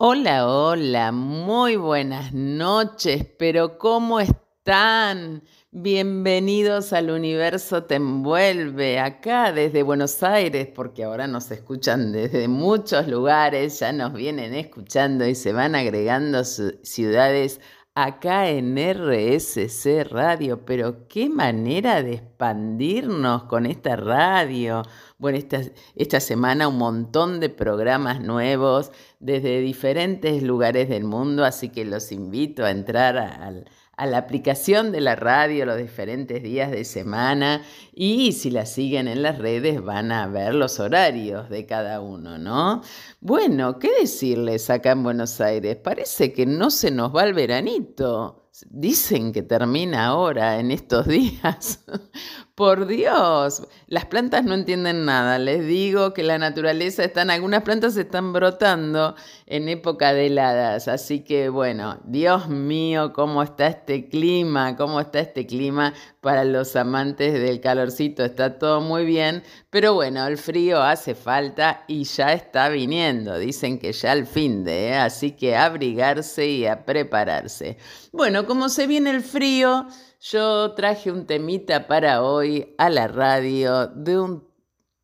Hola, hola, muy buenas noches, pero ¿cómo están? Bienvenidos al universo te envuelve acá desde Buenos Aires, porque ahora nos escuchan desde muchos lugares, ya nos vienen escuchando y se van agregando ciudades acá en RSC Radio, pero qué manera de expandirnos con esta radio. Bueno, esta, esta semana un montón de programas nuevos desde diferentes lugares del mundo, así que los invito a entrar a la aplicación de la radio los diferentes días de semana y si la siguen en las redes van a ver los horarios de cada uno, ¿no? Bueno, ¿qué decirles acá en Buenos Aires? Parece que no se nos va el veranito. Dicen que termina ahora, en estos días. Por Dios, las plantas no entienden nada. Les digo que la naturaleza están, algunas plantas están brotando en época de heladas. Así que bueno, Dios mío, cómo está este clima, cómo está este clima para los amantes del calorcito. Está todo muy bien, pero bueno, el frío hace falta y ya está viniendo. Dicen que ya al fin de, ¿eh? así que abrigarse y a prepararse. Bueno, como se viene el frío yo traje un temita para hoy a la radio de un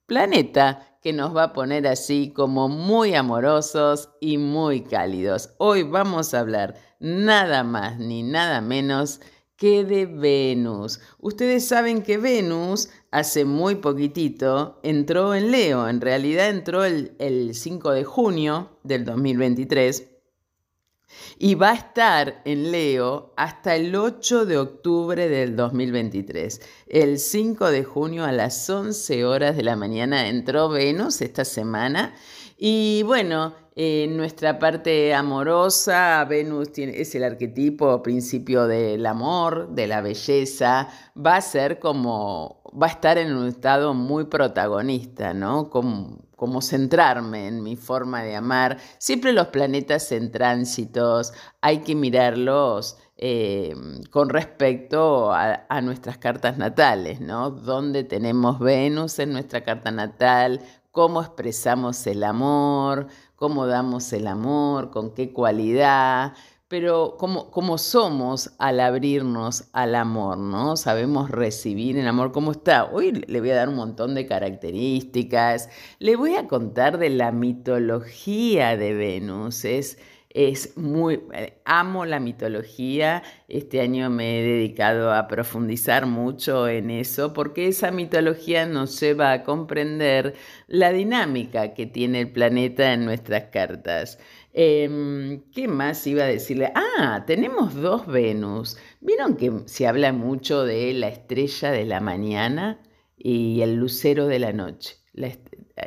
planeta que nos va a poner así como muy amorosos y muy cálidos. Hoy vamos a hablar nada más ni nada menos que de Venus. Ustedes saben que Venus hace muy poquitito entró en Leo, en realidad entró el, el 5 de junio del 2023 y va a estar en Leo hasta el 8 de octubre del 2023. El 5 de junio a las 11 horas de la mañana entró Venus esta semana y bueno, en nuestra parte amorosa, Venus tiene, es el arquetipo, principio del amor, de la belleza, va a ser como, va a estar en un estado muy protagonista, ¿no? Como, como centrarme en mi forma de amar. Siempre los planetas en tránsitos, hay que mirarlos eh, con respecto a, nuestras cartas natales, ¿no? Dónde tenemos Venus en nuestra carta natal, cómo expresamos el amor, cómo damos el amor, con qué cualidad pero cómo, somos al abrirnos al amor, ¿no? Sabemos recibir el amor, ¿cómo está? Hoy le voy a dar un montón de características, le voy a contar de la mitología de Venus, es, es muy, amo la mitología, este año me he dedicado a profundizar mucho en eso, porque esa mitología nos lleva a comprender la dinámica que tiene el planeta en nuestras cartas. Em, ¿Qué más iba a decirle? Ah, tenemos dos Venus. ¿Vieron que se habla mucho de la estrella de la mañana y el lucero de la noche?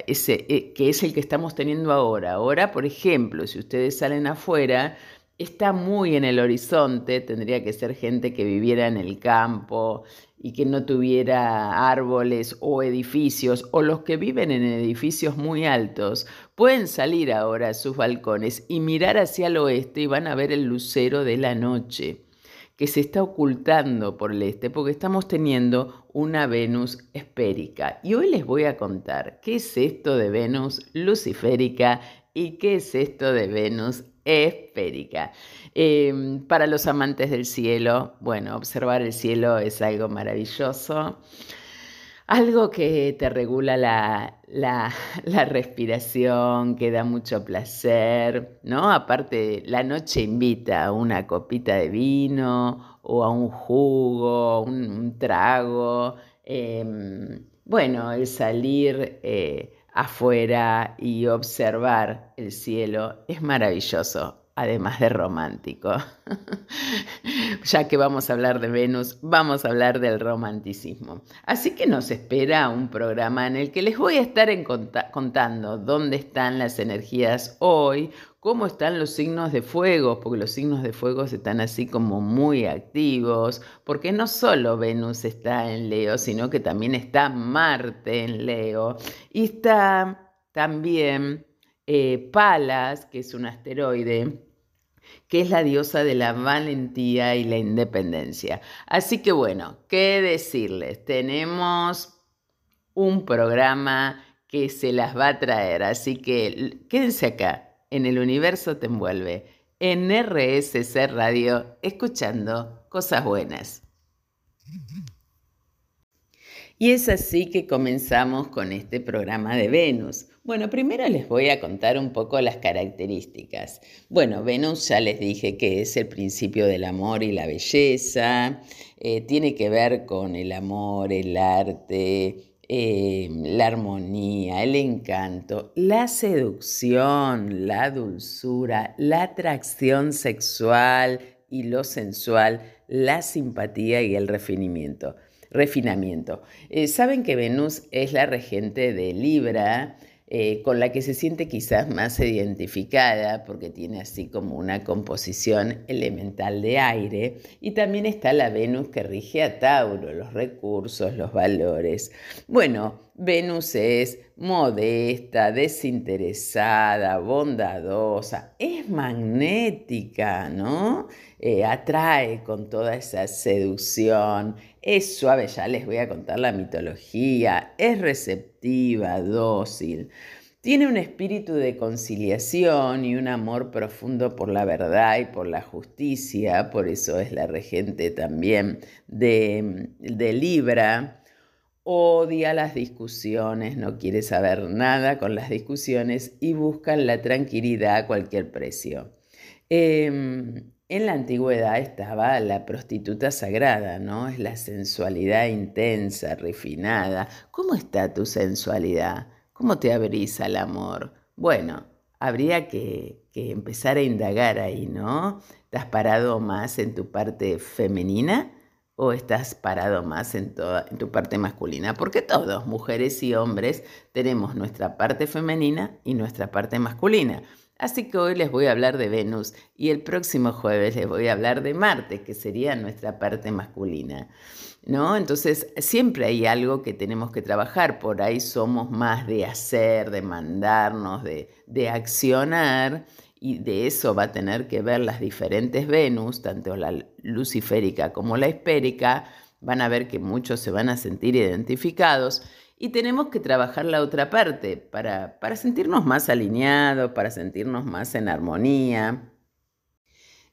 ese, eh, que es el que estamos teniendo ahora. Ahora, por ejemplo, si ustedes salen afuera, está muy en el horizonte, tendría que ser gente que viviera en el campo y que no tuviera árboles o edificios, o los que viven en edificios muy altos, pueden salir ahora a sus balcones y mirar hacia el oeste y van a ver el lucero de la noche que se está ocultando por el este, porque estamos teniendo una Venus esférica. Y hoy les voy a contar qué es esto de Venus luciférica y qué es esto de Venus esférica. Em, para los amantes del cielo, bueno, observar el cielo es algo maravilloso. Algo que te regula la, la, respiración, que da mucho placer, ¿no? Aparte, la noche invita a una copita de vino o a un jugo, un, trago. Em, bueno, el salir eh, afuera y observar el cielo es maravilloso, además de romántico. ya que vamos a hablar de Venus, vamos a hablar del romanticismo. Así que nos espera un programa en el que les voy a estar contando dónde están las energías hoy, cómo están los signos de fuego, porque los signos de fuego están así como muy activos, porque no solo Venus está en Leo, sino que también está Marte en Leo, y está también eh, Palas, que es un asteroide, que es la diosa de la valentía y la independencia. Así que bueno, ¿qué decirles? Tenemos un programa que se las va a traer, así que quédense acá en el universo te envuelve, en RSC Radio, escuchando cosas buenas. Y es así que comenzamos con este programa de Venus. Bueno, primero les voy a contar un poco las características. Bueno, Venus ya les dije que es el principio del amor y la belleza, eh, tiene que ver con el amor, el arte, eh, la armonía, el encanto, la seducción, la dulzura, la atracción sexual y lo sensual, la simpatía y el refinamiento refinamiento. Eh, saben que Venus es la regente de Libra, eh, con la que se siente quizás más identificada porque tiene así como una composición elemental de aire. Y también está la Venus que rige a Tauro, los recursos, los valores. Bueno, Venus es modesta, desinteresada, bondadosa, es magnética, ¿no? Eh, atrae con toda esa seducción, es suave, ya les voy a contar la mitología, es receptiva, dócil, tiene un espíritu de conciliación y un amor profundo por la verdad y por la justicia, por eso es la regente también de, Libra. Odia las discusiones, no quiere saber nada con las discusiones y busca la tranquilidad a cualquier precio. Em, en la antigüedad estaba la prostituta sagrada, ¿no? Es la sensualidad intensa, refinada. ¿Cómo está tu sensualidad? ¿Cómo te abrís al amor? Bueno, habría que, empezar a indagar ahí, ¿no? ¿Estás parado más en tu parte femenina o estás parado más en, toda, en tu parte masculina? Porque todos, mujeres y hombres, tenemos nuestra parte femenina y nuestra parte masculina. Así que hoy les voy a hablar de Venus y el próximo jueves les voy a hablar de Marte, que sería nuestra parte masculina. ¿No? Entonces, siempre hay algo que tenemos que trabajar. Por ahí somos más de hacer, de mandarnos, de, de accionar, y de eso va a tener que ver las diferentes Venus, tanto la luciférica como la espérica. Van a ver que muchos se van a sentir identificados y tenemos que trabajar la otra parte para, para sentirnos más alineados, para sentirnos más en armonía.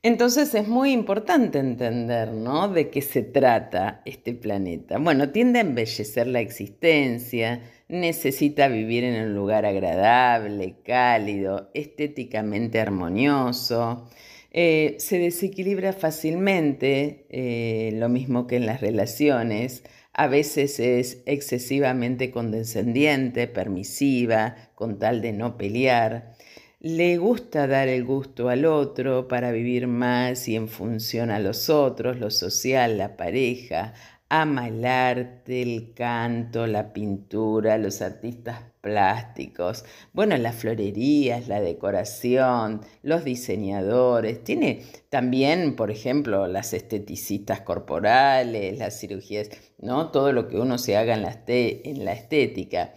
Entonces es muy importante entender, ¿no? De qué se trata este planeta. Bueno, tiende a embellecer la existencia, necesita vivir en un lugar agradable, cálido, estéticamente armonioso, eh, se desequilibra fácilmente, eh, lo mismo que en las relaciones, a veces es excesivamente condescendiente, permisiva, con tal de no pelear. Le gusta dar el gusto al otro para vivir más y en función a los otros, lo social, la pareja, ama el arte, el canto, la pintura, los artistas plásticos, bueno, las florerías, la decoración, los diseñadores. Tiene también, por ejemplo, las esteticistas corporales, las cirugías, ¿no? Todo lo que uno se haga en la, la estética.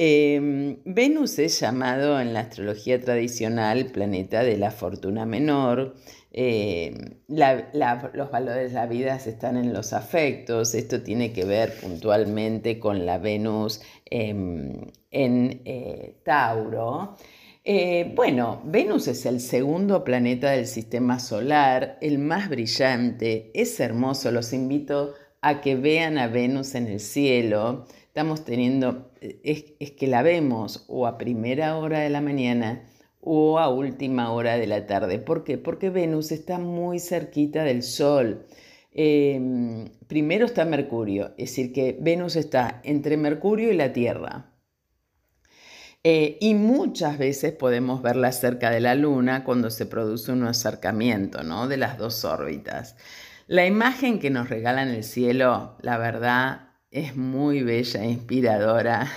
Em, Venus es llamado en la astrología tradicional planeta de la fortuna menor. Eh, los valores de la vida están en los afectos. Esto tiene que ver puntualmente con la Venus em, en eh, Tauro. Eh, bueno, Venus es el segundo planeta del sistema solar, el más brillante, es hermoso, los invito a que vean a Venus en el cielo estamos teniendo es, que la vemos o a primera hora de la mañana o a última hora de la tarde. ¿Por qué? Porque Venus está muy cerquita del Sol. Em, primero está Mercurio, es decir, que Venus está entre Mercurio y la Tierra. Eh, y muchas veces podemos verla cerca de la Luna cuando se produce un acercamiento ¿no? de las dos órbitas. La imagen que nos regalan el cielo, la verdad, es muy bella, e inspiradora.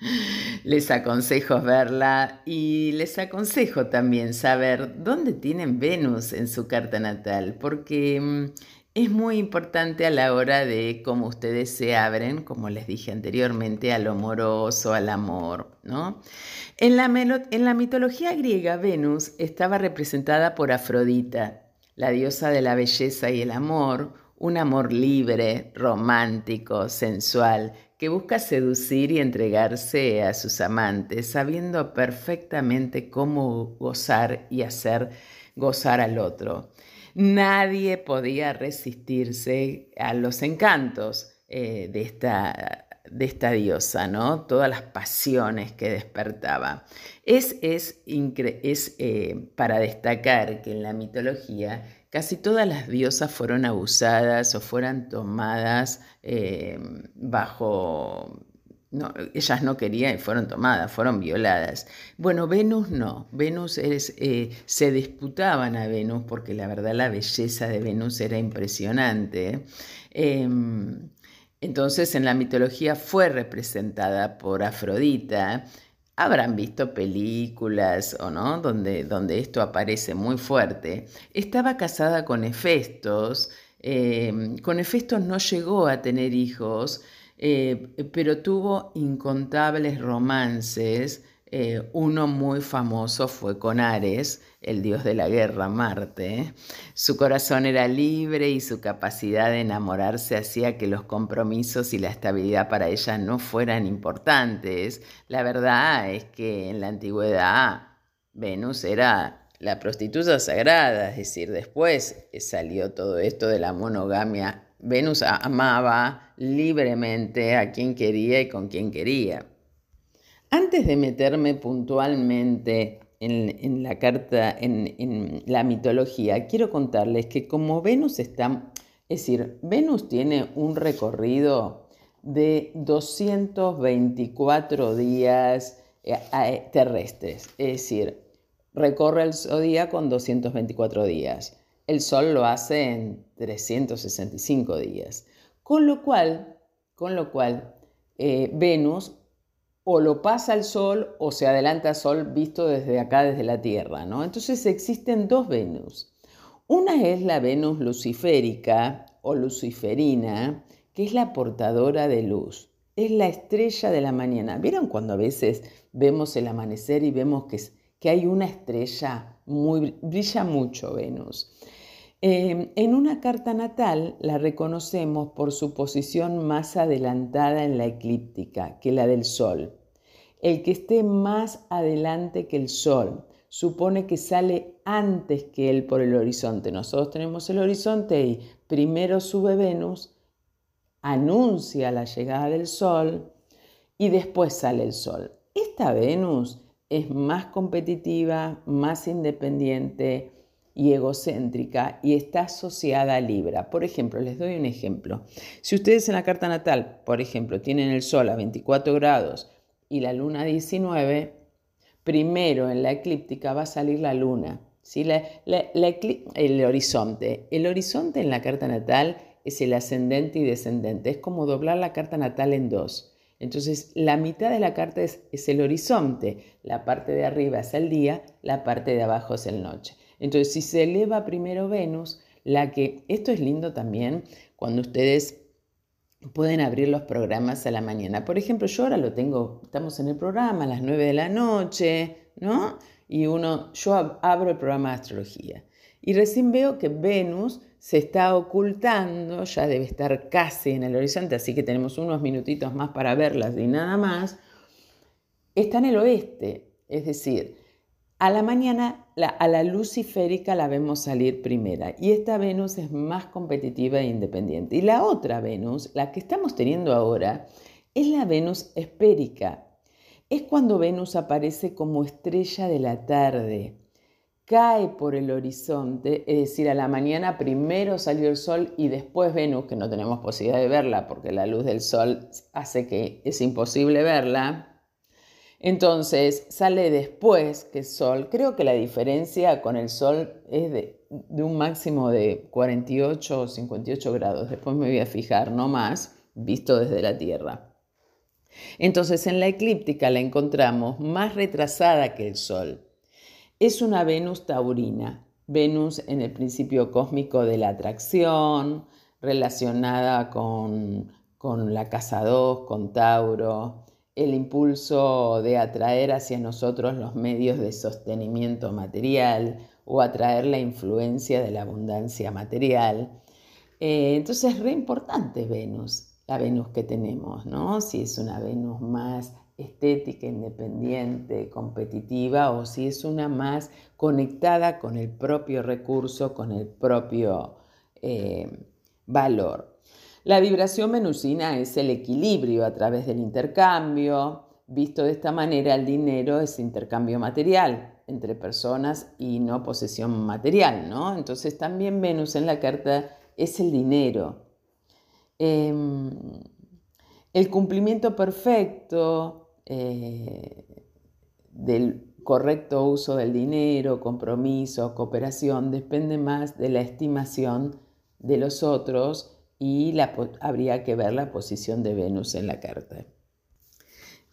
Les aconsejo verla y les aconsejo también saber dónde tienen Venus en su carta natal, porque mm, es muy importante a la hora de cómo ustedes se abren, como les dije anteriormente, a lo amoroso, al amor, ¿no? En la, en la mitología griega, Venus estaba representada por Afrodita, la diosa de la belleza y el amor, un amor libre, romántico, sensual, que busca seducir y entregarse a sus amantes, sabiendo perfectamente cómo gozar y hacer gozar al otro. Nadie podía resistirse a los encantos eh, de, esta, de, esta, diosa, ¿no? Todas las pasiones que despertaba. Es, es, es eh, para destacar que en la mitología casi todas las diosas fueron abusadas o fueron tomadas eh, bajo... No, ellas no querían y fueron tomadas, fueron violadas. Bueno, Venus no. Venus eh, se disputaban a Venus porque la verdad la belleza de Venus era impresionante. Em, entonces en la mitología fue representada por Afrodita habrán visto películas o no, donde, donde esto aparece muy fuerte. Estaba casada con Hefestos, eh, con Hefestos no llegó a tener hijos, eh, pero tuvo incontables romances eh, uno muy famoso fue con Ares, el dios de la guerra, Marte. Su corazón era libre y su capacidad de enamorarse hacía que los compromisos y la estabilidad para ella no fueran importantes. La verdad es que en la antigüedad Venus era la prostituta sagrada, es decir, después salió todo esto de la monogamia. Venus amaba libremente a quien quería y con quien quería. Antes de meterme puntualmente en, la carta, en, la mitología, quiero contarles que como Venus está, es decir, Venus tiene un recorrido de 224 días eh, eh, terrestres, es decir, recorre el zodíaco en 224 días. El Sol lo hace en 365 días. Con lo cual, con lo cual eh, Venus o lo pasa el Sol o se adelanta al Sol visto desde acá, desde la Tierra. ¿no? Entonces existen dos Venus. Una es la Venus luciférica o luciferina, que es la portadora de luz. Es la estrella de la mañana. ¿Vieron cuando a veces vemos el amanecer y vemos que, que hay una estrella muy, brilla mucho Venus? Eh, en una carta natal la reconocemos por su posición más adelantada en la eclíptica que la del Sol. El que esté más adelante que el Sol supone que sale antes que él por el horizonte. Nosotros tenemos el horizonte y primero sube Venus, anuncia la llegada del Sol y después sale el Sol. Esta Venus es más competitiva, más independiente y egocéntrica y está asociada a Libra. Por ejemplo, les doy un ejemplo. Si ustedes en la carta natal, por ejemplo, tienen el Sol a 24 grados, y la luna 19, primero en la eclíptica va a salir la luna, ¿sí? el horizonte. El horizonte en la carta natal es el ascendente y descendente, es como doblar la carta natal en dos. Entonces, la mitad de la carta es, es, el horizonte, la parte de arriba es el día, la parte de abajo es el noche. Entonces, si se eleva primero Venus, la que, esto es lindo también, cuando ustedes pueden abrir los programas a la mañana. Por ejemplo, yo ahora lo tengo, estamos en el programa a las 9 de la noche, ¿no? Y uno, yo abro el programa de astrología y recién veo que Venus se está ocultando, ya debe estar casi en el horizonte, así que tenemos unos minutitos más para verlas y nada más. Está en el oeste, es decir, a la mañana, a la luciférica la vemos salir primera y esta Venus es más competitiva e independiente. Y la otra Venus, la que estamos teniendo ahora, es la Venus espérica. Es cuando Venus aparece como estrella de la tarde, cae por el horizonte, es decir, a la mañana primero salió el sol y después Venus, que no tenemos posibilidad de verla porque la luz del sol hace que es imposible verla, entonces sale después que Sol. Creo que la diferencia con el Sol es de, un máximo de 48 o 58 grados. Después me voy a fijar, no más, visto desde la Tierra. Entonces en la eclíptica la encontramos más retrasada que el Sol. Es una Venus taurina, Venus en el principio cósmico de la atracción, relacionada con, con la casa 2, con Tauro, el impulso de atraer hacia nosotros los medios de sostenimiento material o atraer la influencia de la abundancia material. Eh, entonces es re importante Venus, la Venus que tenemos, ¿no? Si es una Venus más estética, independiente, competitiva, o si es una más conectada con el propio recurso, con el propio eh, valor. La vibración venusina es el equilibrio a través del intercambio. Visto de esta manera, el dinero es intercambio material entre personas y no posesión material, ¿no? Entonces también Venus en la carta es el dinero. Em, el cumplimiento perfecto eh, del correcto uso del dinero, compromiso, cooperación, depende más de la estimación de los otros y habría que ver la posición de Venus en la carta.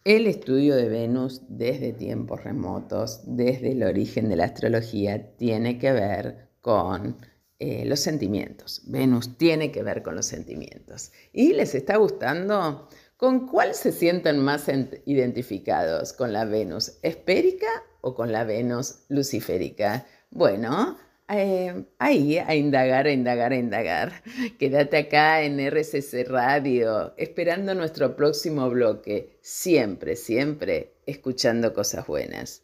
El estudio de Venus desde tiempos remotos, desde el origen de la astrología, tiene que ver con eh, los sentimientos. Venus tiene que ver con los sentimientos. ¿Y les está gustando? ¿Con cuál se sienten más identificados? ¿Con la Venus esférica o con la Venus luciférica? Bueno, eh, ahí a indagar, a indagar, a indagar. Quédate acá en RCC Radio, esperando nuestro próximo bloque. Siempre, siempre escuchando cosas buenas.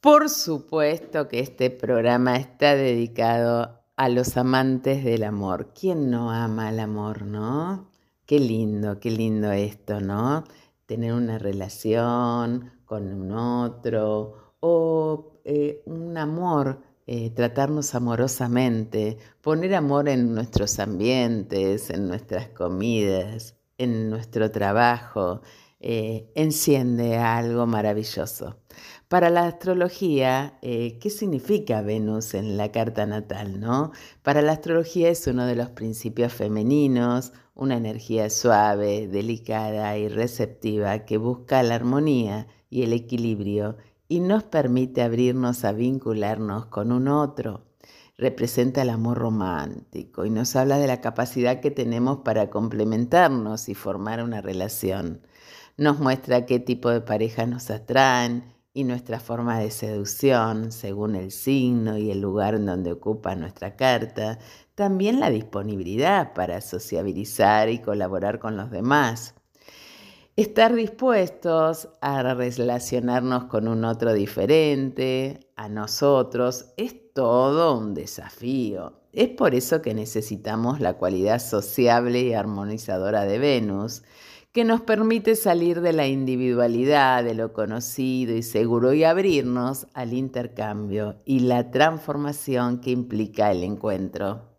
Por supuesto que este programa está dedicado a los amantes del amor. ¿Quién no ama el amor, no? Qué lindo, qué lindo esto, ¿no? Tener una relación con un otro o eh, un amor, eh, tratarnos amorosamente, poner amor en nuestros ambientes, en nuestras comidas, en nuestro trabajo, eh, enciende algo maravilloso. Para la astrología, eh, ¿qué significa Venus en la carta natal? ¿no? Para la astrología es uno de los principios femeninos, una energía suave, delicada y receptiva que busca la armonía y el equilibrio y nos permite abrirnos a vincularnos con un otro. Representa el amor romántico y nos habla de la capacidad que tenemos para complementarnos y formar una relación. Nos muestra qué tipo de pareja nos atraen y nuestra forma de seducción según el signo y el lugar en donde ocupa nuestra carta, también la disponibilidad para sociabilizar y colaborar con los demás. Estar dispuestos a relacionarnos con un otro diferente, a nosotros, es todo un desafío. Es por eso que necesitamos la cualidad sociable y armonizadora de Venus, que nos permite salir de la individualidad, de lo conocido y seguro y abrirnos al intercambio y la transformación que implica el encuentro.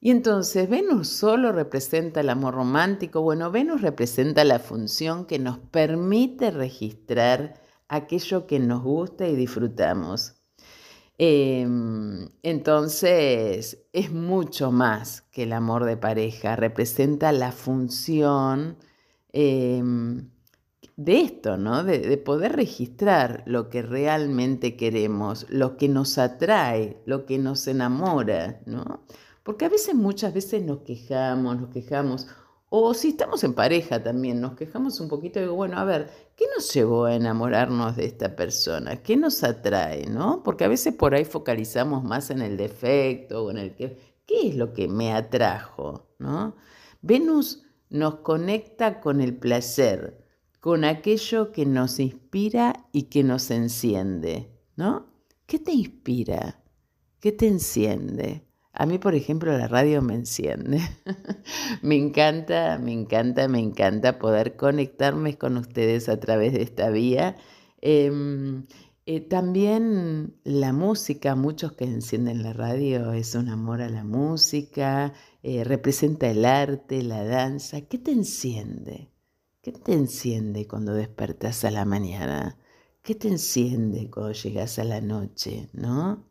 Y entonces, ¿Venus solo representa el amor romántico? Bueno, Venus representa la función que nos permite registrar aquello que nos gusta y disfrutamos. Em, entonces, es mucho más que el amor de pareja, representa la función Em, de esto, ¿no? De, poder registrar lo que realmente queremos, lo que nos atrae, lo que nos enamora, ¿no? Porque a veces, muchas veces nos quejamos, nos quejamos, o si estamos en pareja también, nos quejamos un poquito y digo, bueno, a ver, ¿qué nos llevó a enamorarnos de esta persona? ¿Qué nos atrae, no? Porque a veces por ahí focalizamos más en el defecto o en el que, ¿qué es lo que me atrajo, no? Venus nos conecta con el placer, con aquello que nos inspira y que nos enciende, ¿no? ¿Qué te inspira? ¿Qué te enciende? A mí, por ejemplo, la radio me enciende. me encanta, me encanta, me encanta poder conectarme con ustedes a través de esta vía. Em, eh, también la música, muchos que encienden la radio es un amor a la música, eh, representa el arte, la danza. ¿Qué te enciende? ¿Qué te enciende cuando despertas a la mañana? ¿Qué te enciende cuando llegas a la noche? ¿No?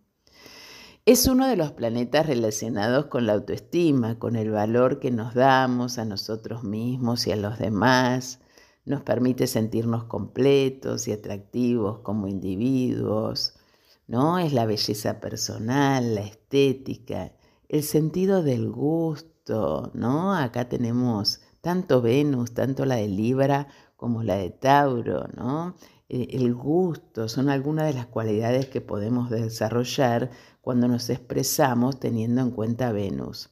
Es uno de los planetas relacionados con la autoestima, con el valor que nos damos a nosotros mismos y a los demás nos permite sentirnos completos y atractivos como individuos, ¿no? Es la belleza personal, la estética, el sentido del gusto, ¿no? Acá tenemos tanto Venus, tanto la de Libra como la de Tauro, ¿no? Eh, el gusto son algunas de las cualidades que podemos desarrollar cuando nos expresamos teniendo en cuenta Venus.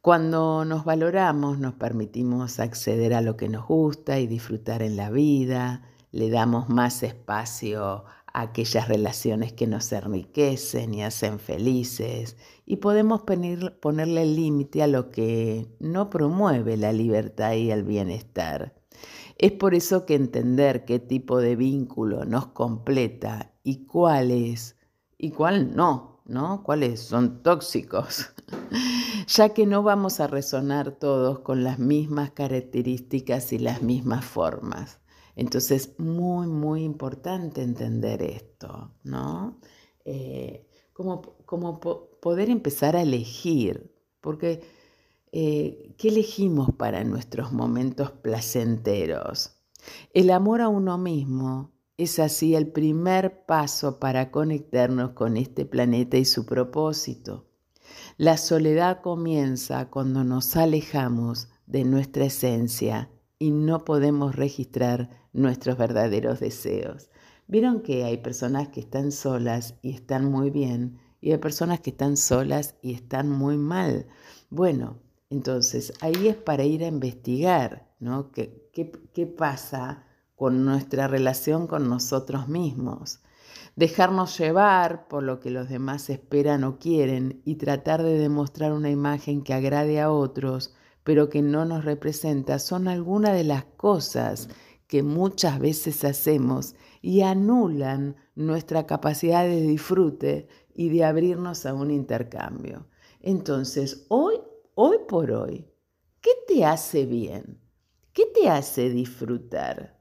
Cuando nos valoramos, nos permitimos acceder a lo que nos gusta y disfrutar en la vida, le damos más espacio a aquellas relaciones que nos enriquecen y hacen felices y podemos ponerle límite a lo que no promueve la libertad y el bienestar. Es por eso que entender qué tipo de vínculo nos completa y cuáles y cuál no, ¿no? Cuáles son tóxicos, ya que no vamos a resonar todos con las mismas características y las mismas formas. Entonces, muy, muy importante entender esto, ¿no? Eh, como, poder empezar a elegir, porque eh, ¿qué elegimos para nuestros momentos placenteros? El amor a uno mismo es así el primer paso para conectarnos con este planeta y su propósito. La soledad comienza cuando nos alejamos de nuestra esencia y no podemos registrar nuestros verdaderos deseos. Vieron que hay personas que están solas y están muy bien y hay personas que están solas y están muy mal. Bueno, entonces ahí es para ir a investigar, ¿no? ¿Qué, qué, qué pasa con nuestra relación con nosotros mismos? Dejarnos llevar por lo que los demás esperan o quieren y tratar de demostrar una imagen que agrade a otros pero que no nos representa, son algunas de las cosas que muchas veces hacemos y anulan nuestra capacidad de disfrute y de abrirnos a un intercambio. Entonces, hoy, hoy por hoy, ¿qué te hace bien? ¿Qué te hace disfrutar?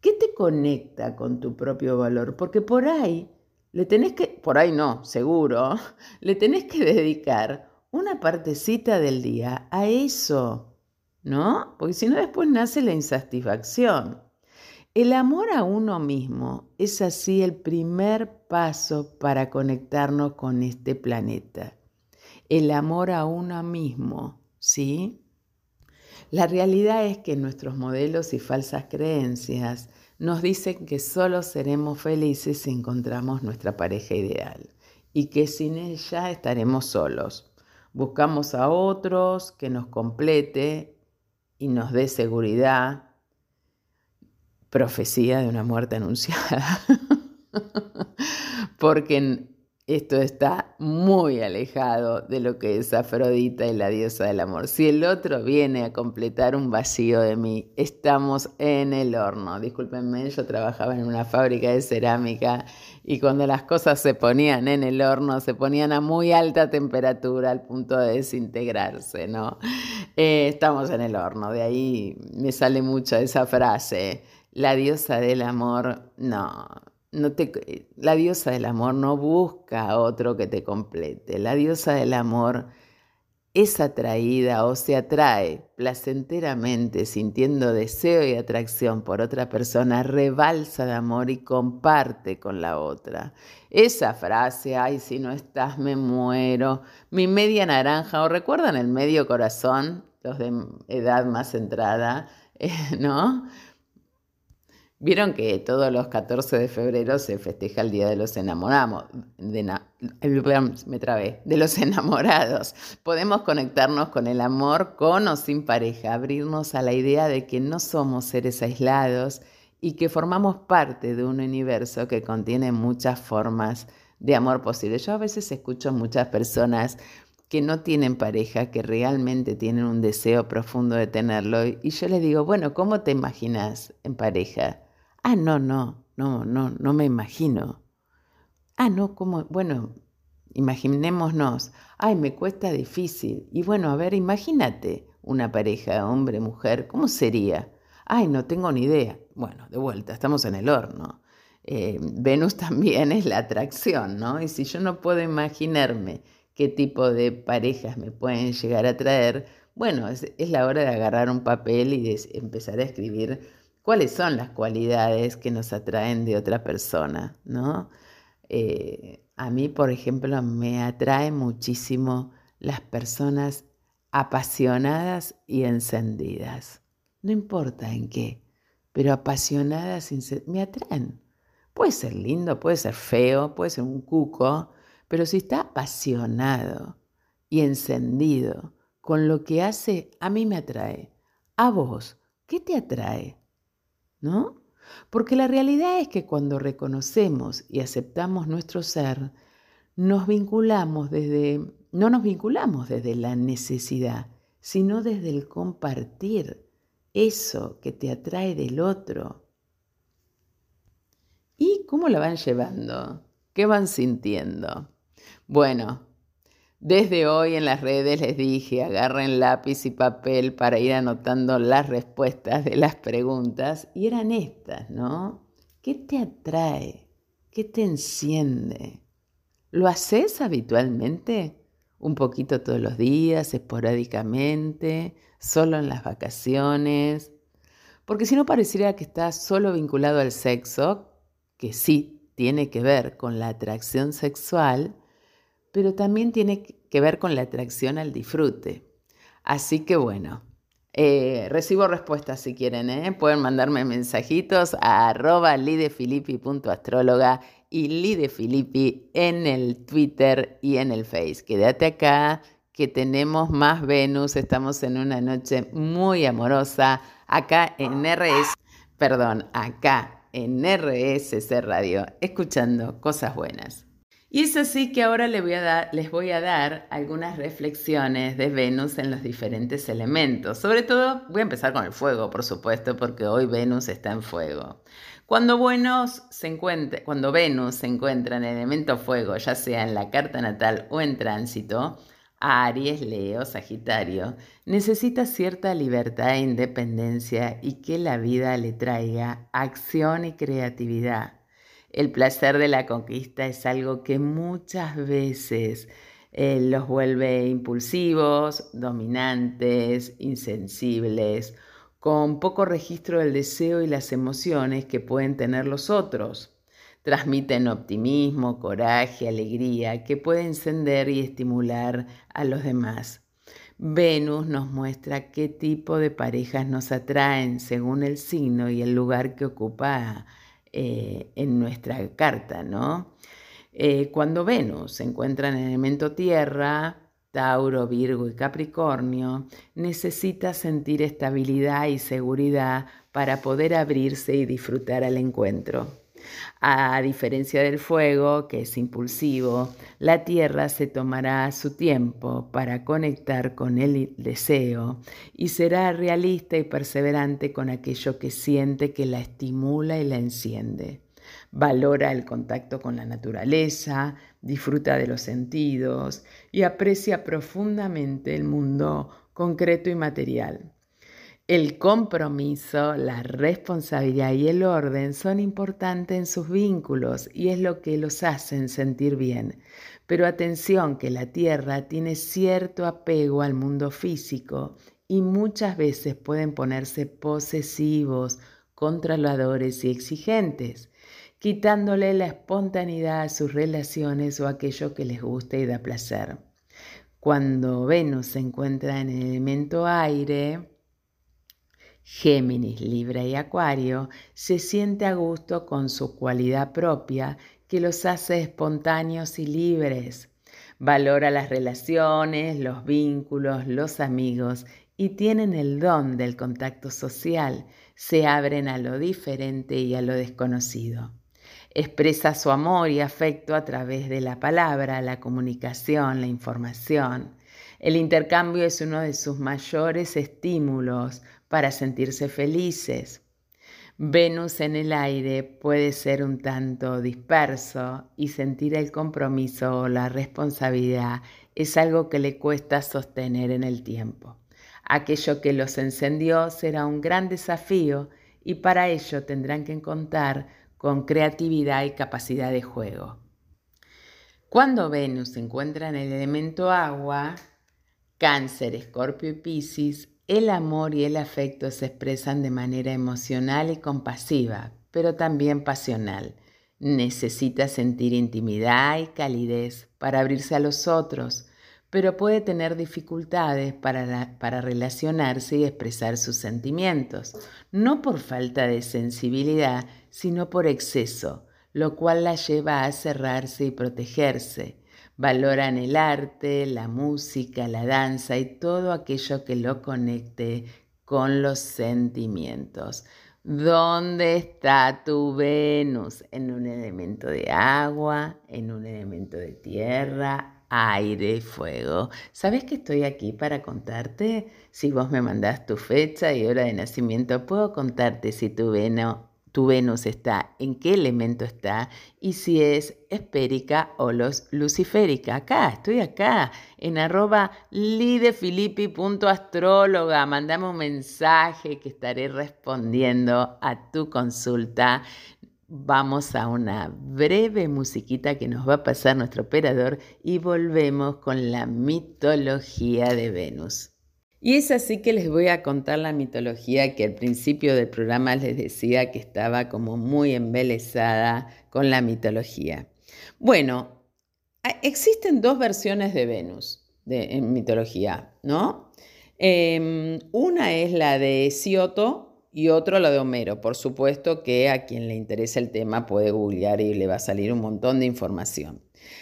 ¿Qué te conecta con tu propio valor? Porque por ahí le tenés que, por ahí no, seguro, le tenés que dedicar una partecita del día a eso, ¿no? Porque si no después nace la insatisfacción. El amor a uno mismo es así el primer paso para conectarnos con este planeta. El amor a uno mismo, ¿sí? La realidad es que nuestros modelos y falsas creencias nos dicen que solo seremos felices si encontramos nuestra pareja ideal y que sin ella estaremos solos. Buscamos a otros que nos complete y nos dé seguridad. Profecía de una muerte anunciada. Porque esto está muy alejado de lo que es Afrodita y la diosa del amor. Si el otro viene a completar un vacío de mí, estamos en el horno. Discúlpenme, yo trabajaba en una fábrica de cerámica y cuando las cosas se ponían en el horno, se ponían a muy alta temperatura al punto de desintegrarse, ¿no? Eh, estamos en el horno, de ahí me sale mucho esa frase. La diosa del amor, no, la diosa del amor no busca a otro que te complete. La diosa del amor es atraída o se atrae placenteramente sintiendo deseo y atracción por otra persona, rebalsa de amor y comparte con la otra. Esa frase, ay, si no estás me muero, mi media naranja, o recuerdan el medio corazón, los de edad más entrada, ¿no? Vieron que todos los 14 de febrero se festeja el Día de los Enamorados, me trabé, de los enamorados. Podemos conectarnos con el amor con o sin pareja, abrirnos a la idea de que no somos seres aislados y que formamos parte de un universo que contiene muchas formas de amor posible. Yo a veces escucho muchas personas que no tienen pareja, que realmente tienen un deseo profundo de tenerlo, y yo les digo, bueno, ¿cómo te imaginas en pareja? Ah, no, no, no, no, no me imagino. Ah, no, ¿cómo? Bueno, imaginémonos. Ay, me cuesta difícil. Y bueno, a ver, imagínate una pareja, hombre, mujer, ¿cómo sería? Ay, no tengo ni idea. Bueno, de vuelta, estamos en el horno. Eh, Venus también es la atracción, ¿no? Y si yo no puedo imaginarme qué tipo de parejas me pueden llegar a traer, bueno, es, es la hora de agarrar un papel y de empezar a escribir cuáles son las cualidades que nos atraen de otra persona, ¿no? Eh, a mí, por ejemplo, me atrae muchísimo las personas apasionadas y encendidas. No importa en qué, pero apasionadas me atraen. Puede ser lindo, puede ser feo, puede ser un cuco, pero si está apasionado y encendido, con lo que hace, a mí me atrae. A vos, ¿qué te atrae? ¿No? Porque la realidad es que cuando reconocemos y aceptamos nuestro ser, nos vinculamos desde, no nos vinculamos desde la necesidad, sino desde el compartir eso que te atrae del otro. ¿Y cómo la van llevando? ¿Qué van sintiendo? Bueno, desde hoy en las redes les dije, agarren lápiz y papel para ir anotando las respuestas de las preguntas y eran estas, ¿no? ¿Qué te atrae? ¿Qué te enciende? ¿Lo haces habitualmente? Un poquito todos los días, esporádicamente, solo en las vacaciones. Porque si no pareciera que estás solo vinculado al sexo, que sí tiene que ver con la atracción sexual, pero también tiene que ver con la atracción al disfrute. Así que bueno, eh, recibo respuestas si quieren, ¿eh? pueden mandarme mensajitos a arroba lidefilippi.astróloga y lidefilippi en el Twitter y en el Face. Quédate acá que tenemos más Venus, estamos en una noche muy amorosa acá en RS, perdón, acá en RSC Radio, escuchando cosas buenas. Y es así que ahora les voy, a dar, algunas reflexiones de Venus en los diferentes elementos. Sobre todo voy a empezar con el fuego, por supuesto, porque hoy Venus está en fuego. Cuando, cuando Venus se encuentra en el elemento fuego, ya sea en la carta natal o en tránsito, Aries, Leo, Sagitario, necesita cierta libertad e independencia y que la vida le traiga acción y creatividad el placer de la conquista es algo que muchas veces eh, los vuelve impulsivos, dominantes, insensibles, con poco registro del deseo y las emociones que pueden tener los otros. Transmiten optimismo, coraje, alegría, que puede encender y estimular a los demás. Venus nos muestra qué tipo de parejas nos atraen según el signo y el lugar que ocupa eh, en nuestra carta, ¿no? Eh, cuando Venus se encuentra en el elemento tierra, Tauro, Virgo y Capricornio, necesita sentir estabilidad y seguridad para poder abrirse y disfrutar al encuentro. A diferencia del fuego, que es impulsivo, la tierra se tomará su tiempo para conectar con el deseo y será realista y perseverante con aquello que siente que la estimula y la enciende. Valora el contacto con la naturaleza, disfruta de los sentidos y aprecia profundamente el mundo concreto y material. El compromiso, la responsabilidad y el orden son importantes en sus vínculos y es lo que los hacen sentir bien. Pero atención que la Tierra tiene cierto apego al mundo físico y muchas veces pueden ponerse posesivos, controladores y exigentes, quitándole la espontaneidad a sus relaciones o aquello que les gusta y da placer. Cuando Venus se encuentra en el elemento aire, Géminis, Libra y Acuario se siente a gusto con su cualidad propia que los hace espontáneos y libres. Valora las relaciones, los vínculos, los amigos y tienen el don del contacto social. Se abren a lo diferente y a lo desconocido. Expresa su amor y afecto a través de la palabra, la comunicación, la información. El intercambio es uno de sus mayores estímulos para sentirse felices. Venus en el aire puede ser un tanto disperso y sentir el compromiso o la responsabilidad es algo que le cuesta sostener en el tiempo. Aquello que los encendió será un gran desafío y para ello tendrán que contar con creatividad y capacidad de juego. Cuando Venus se encuentra en el elemento agua, Cáncer, Escorpio y Piscis, el amor y el afecto se expresan de manera emocional y compasiva, pero también pasional. Necesita sentir intimidad y calidez para abrirse a los otros, pero puede tener dificultades para, para, relacionarse y expresar sus sentimientos, no por falta de sensibilidad, sino por exceso, lo cual la lleva a cerrarse y protegerse. Valoran el arte, la música, la danza y todo aquello que lo conecte con los sentimientos. ¿Dónde está tu Venus? ¿En un elemento de agua? ¿En un elemento de tierra? aire y fuego. ¿Sabes que estoy aquí para contarte? Si vos me mandás tu fecha y hora de nacimiento, puedo contarte si tu, tu Venus está, en qué elemento está y si es espérica o los luciférica. Acá, estoy acá, en arroba lidefilippi.astróloga. Mandame un mensaje que estaré respondiendo a tu consulta Vamos a una breve musiquita que nos va a pasar nuestro operador y volvemos con la mitología de Venus. Y es así que les voy a contar la mitología que al principio del programa les decía que estaba como muy embelesada con la mitología. Bueno, existen dos versiones de Venus en mitología, ¿no? Em, una es la de Sioto, y otro lo de Homero. Por supuesto que a quien le interesa el tema puede googlear y le va a salir un montón de información.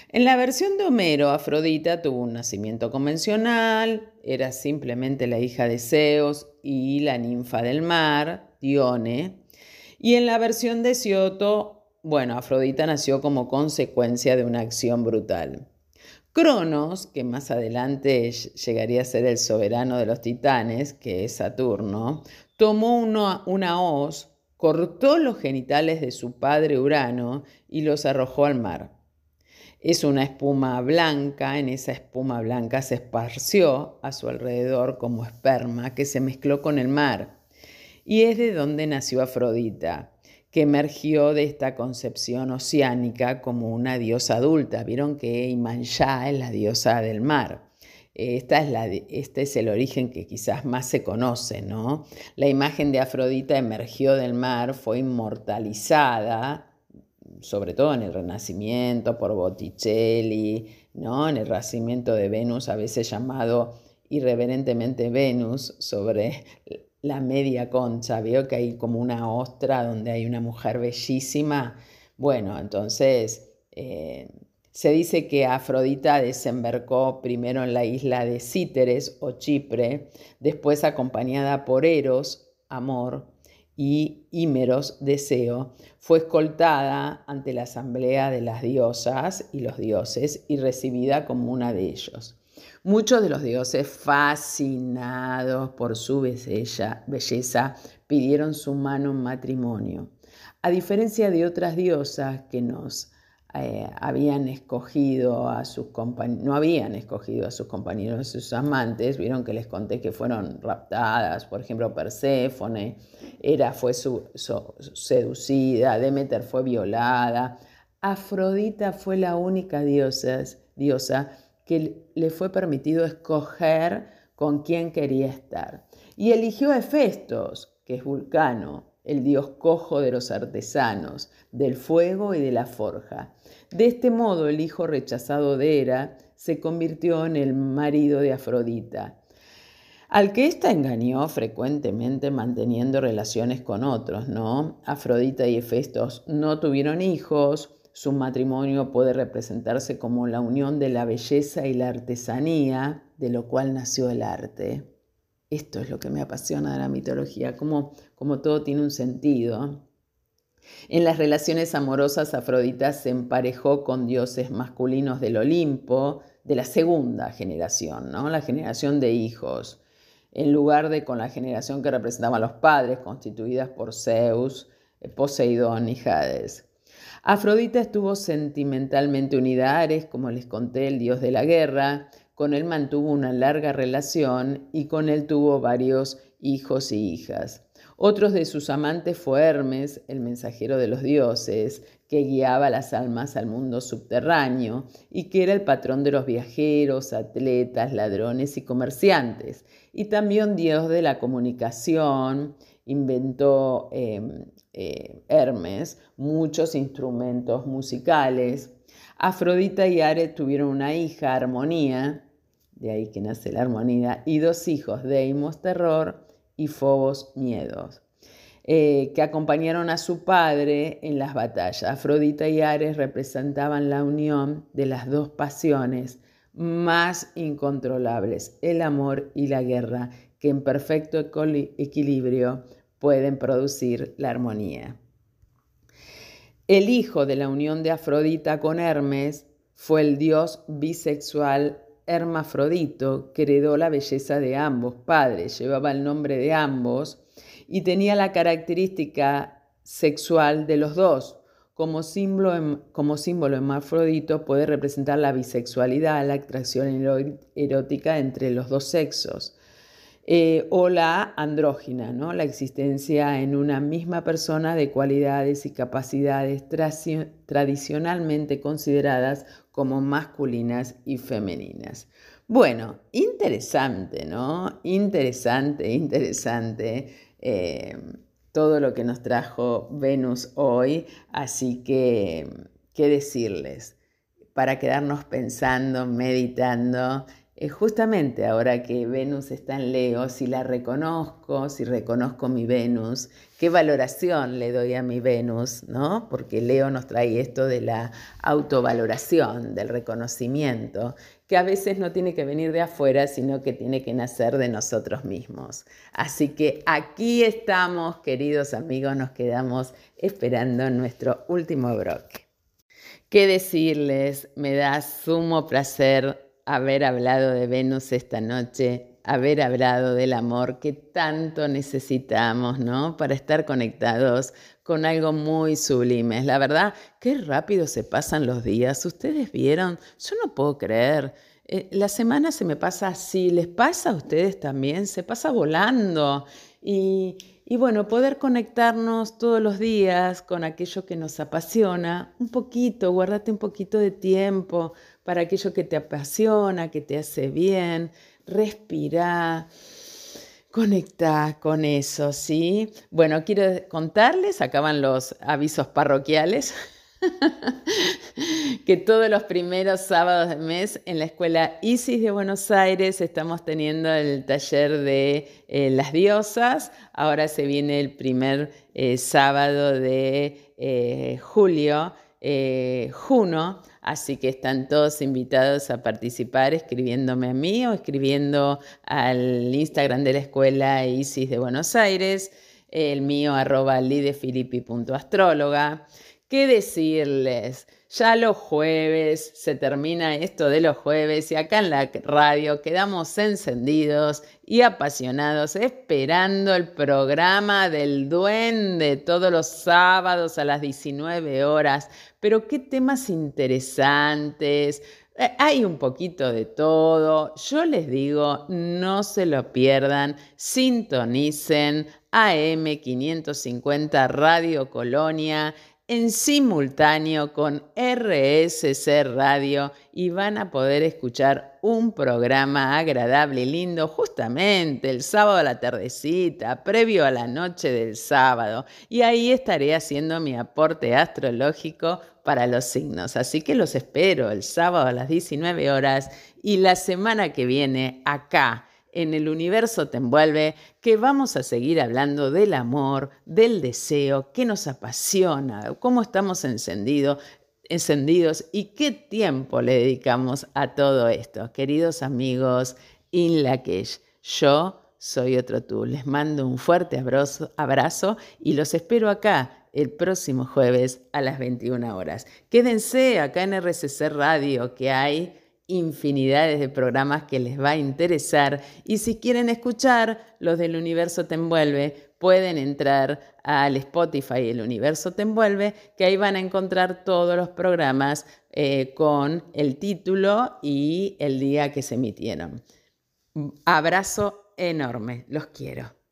En la versión de Homero, Afrodita tuvo un nacimiento convencional, era simplemente la hija de Zeus y la ninfa del mar, Dione. Y en la versión de Sioto, bueno, Afrodita nació como consecuencia de una acción brutal. Cronos, que más adelante llegaría a ser el soberano de los titanes, que es Saturno, tomó una, hoz, cortó los genitales de su padre Urano y los arrojó al mar. Es una espuma blanca, en esa espuma blanca se esparció a su alrededor como esperma que se mezcló con el mar. Y es de donde nació Afrodita, que emergió de esta concepción oceánica como una diosa adulta. Vieron que Imanjá es la diosa del mar. Esta es la, este es el origen que quizás más se conoce, ¿no? La imagen de Afrodita emergió del mar, fue inmortalizada, sobre todo en el Renacimiento por Botticelli, ¿no? En el Renacimiento de Venus, a veces llamado irreverentemente Venus, sobre la media concha. Veo que hay como una ostra donde hay una mujer bellísima. Bueno, entonces... Eh, se dice que Afrodita desembarcó primero en la isla de Cíteres o Chipre, después acompañada por Eros, amor, y Hímeros, deseo, fue escoltada ante la asamblea de las diosas y los dioses y recibida como una de ellos. Muchos de los dioses, fascinados por su belleza, belleza pidieron su mano en matrimonio. A diferencia de otras diosas que nos eh, habían escogido a sus no habían escogido a sus compañeros, sus amantes, vieron que les conté que fueron raptadas, por ejemplo, Perséfone, Hera fue seducida, Demeter fue violada, Afrodita fue la única diosa, diosa que le fue permitido escoger con quién quería estar. Y eligió a Hefestos, que es Vulcano, el dios cojo de los artesanos, del fuego y de la forja. De este modo el hijo rechazado de Hera se convirtió en el marido de Afrodita, al que ésta engañó frecuentemente manteniendo relaciones con otros, ¿no? Afrodita y Hefestos no tuvieron hijos, su matrimonio puede representarse como la unión de la belleza y la artesanía, de lo cual nació el arte. Esto es lo que me apasiona de la mitología, como, como todo tiene un sentido. En las relaciones amorosas, Afrodita se emparejó con dioses masculinos del Olimpo, de la segunda generación, ¿no? la generación de hijos, en lugar de con la generación que representaban los padres, constituidas por Zeus, Poseidón y Hades. Afrodita estuvo sentimentalmente unida a Ares, como les conté, el dios de la guerra, con él mantuvo una larga relación y con él tuvo varios hijos y hijas. Otros de sus amantes fue Hermes, el mensajero de los dioses, que guiaba las almas al mundo subterráneo y que era el patrón de los viajeros, atletas, ladrones y comerciantes. Y también dios de la comunicación, inventó em, eh, Hermes muchos instrumentos musicales. Afrodita y Ares tuvieron una hija, Armonía, de ahí que nace la armonía, y dos hijos, Deimos, terror, y Fobos miedos. eh, que acompañaron a su padre en las batallas. Afrodita y Ares representaban la unión de las dos pasiones más incontrolables, el amor y la guerra, que en perfecto equilibrio pueden producir la armonía. El hijo de la unión de Afrodita con Hermes fue el dios bisexual Hermafrodito, que heredó la belleza de ambos padres, llevaba el nombre de ambos y tenía la característica sexual de los dos. Como símbolo, como símbolo hermafrodito puede representar la bisexualidad, la atracción erótica entre los dos sexos. Eh, o la andrógina, ¿no? la existencia en una misma persona de cualidades y capacidades tradicionalmente consideradas como masculinas y femeninas. Bueno, interesante, ¿no? Interesante, interesante eh, todo lo que nos trajo Venus hoy, así que, ¿qué decirles? Para quedarnos pensando, meditando justamente ahora que Venus está en Leo, si la reconozco, si reconozco mi Venus, qué valoración le doy a mi Venus, ¿no? Porque Leo nos trae esto de la autovaloración, del reconocimiento, que a veces no tiene que venir de afuera, sino que tiene que nacer de nosotros mismos. Así que aquí estamos, queridos amigos, nos quedamos esperando nuestro último broque. ¿Qué decirles? Me da sumo placer haber hablado de Venus esta noche, haber hablado del amor que tanto necesitamos, ¿no? Para estar conectados con algo muy sublime. La verdad, qué rápido se pasan los días. Ustedes vieron, yo no puedo creer. Eh, la semana se me pasa así, ¿les pasa a ustedes también? Se pasa volando. Y, y bueno, poder conectarnos todos los días con aquello que nos apasiona, un poquito, guardate un poquito de tiempo para aquello que te apasiona, que te hace bien, respira, conecta con eso, ¿sí? Bueno, quiero contarles, acaban los avisos parroquiales. que todos los primeros sábados de mes en la Escuela Isis de Buenos Aires estamos teniendo el taller de eh, las diosas. Ahora se viene el primer eh, sábado de eh, julio, Juno. Así que están todos invitados a participar escribiéndome a mí o escribiendo al Instagram de la Escuela Isis de Buenos Aires, el mío arroba lidefilippi.astróloga. ¿Qué decirles? Ya los jueves, se termina esto de los jueves y acá en la radio quedamos encendidos y apasionados esperando el programa del duende todos los sábados a las 19 horas. Pero qué temas interesantes. Eh, hay un poquito de todo. Yo les digo, no se lo pierdan, sintonicen AM550 Radio Colonia en simultáneo con RSC Radio y van a poder escuchar un programa agradable y lindo justamente el sábado a la tardecita, previo a la noche del sábado. Y ahí estaré haciendo mi aporte astrológico para los signos. Así que los espero el sábado a las 19 horas y la semana que viene acá en el universo te envuelve, que vamos a seguir hablando del amor, del deseo, qué nos apasiona, cómo estamos encendidos, encendidos y qué tiempo le dedicamos a todo esto. Queridos amigos, In Lakesh, yo soy otro tú. Les mando un fuerte abrazo, abrazo y los espero acá el próximo jueves a las 21 horas. Quédense acá en RCC Radio, que hay infinidades de programas que les va a interesar y si quieren escuchar los del universo te envuelve, pueden entrar al Spotify El universo te envuelve, que ahí van a encontrar todos los programas eh, con el título y el día que se emitieron. Abrazo enorme, los quiero.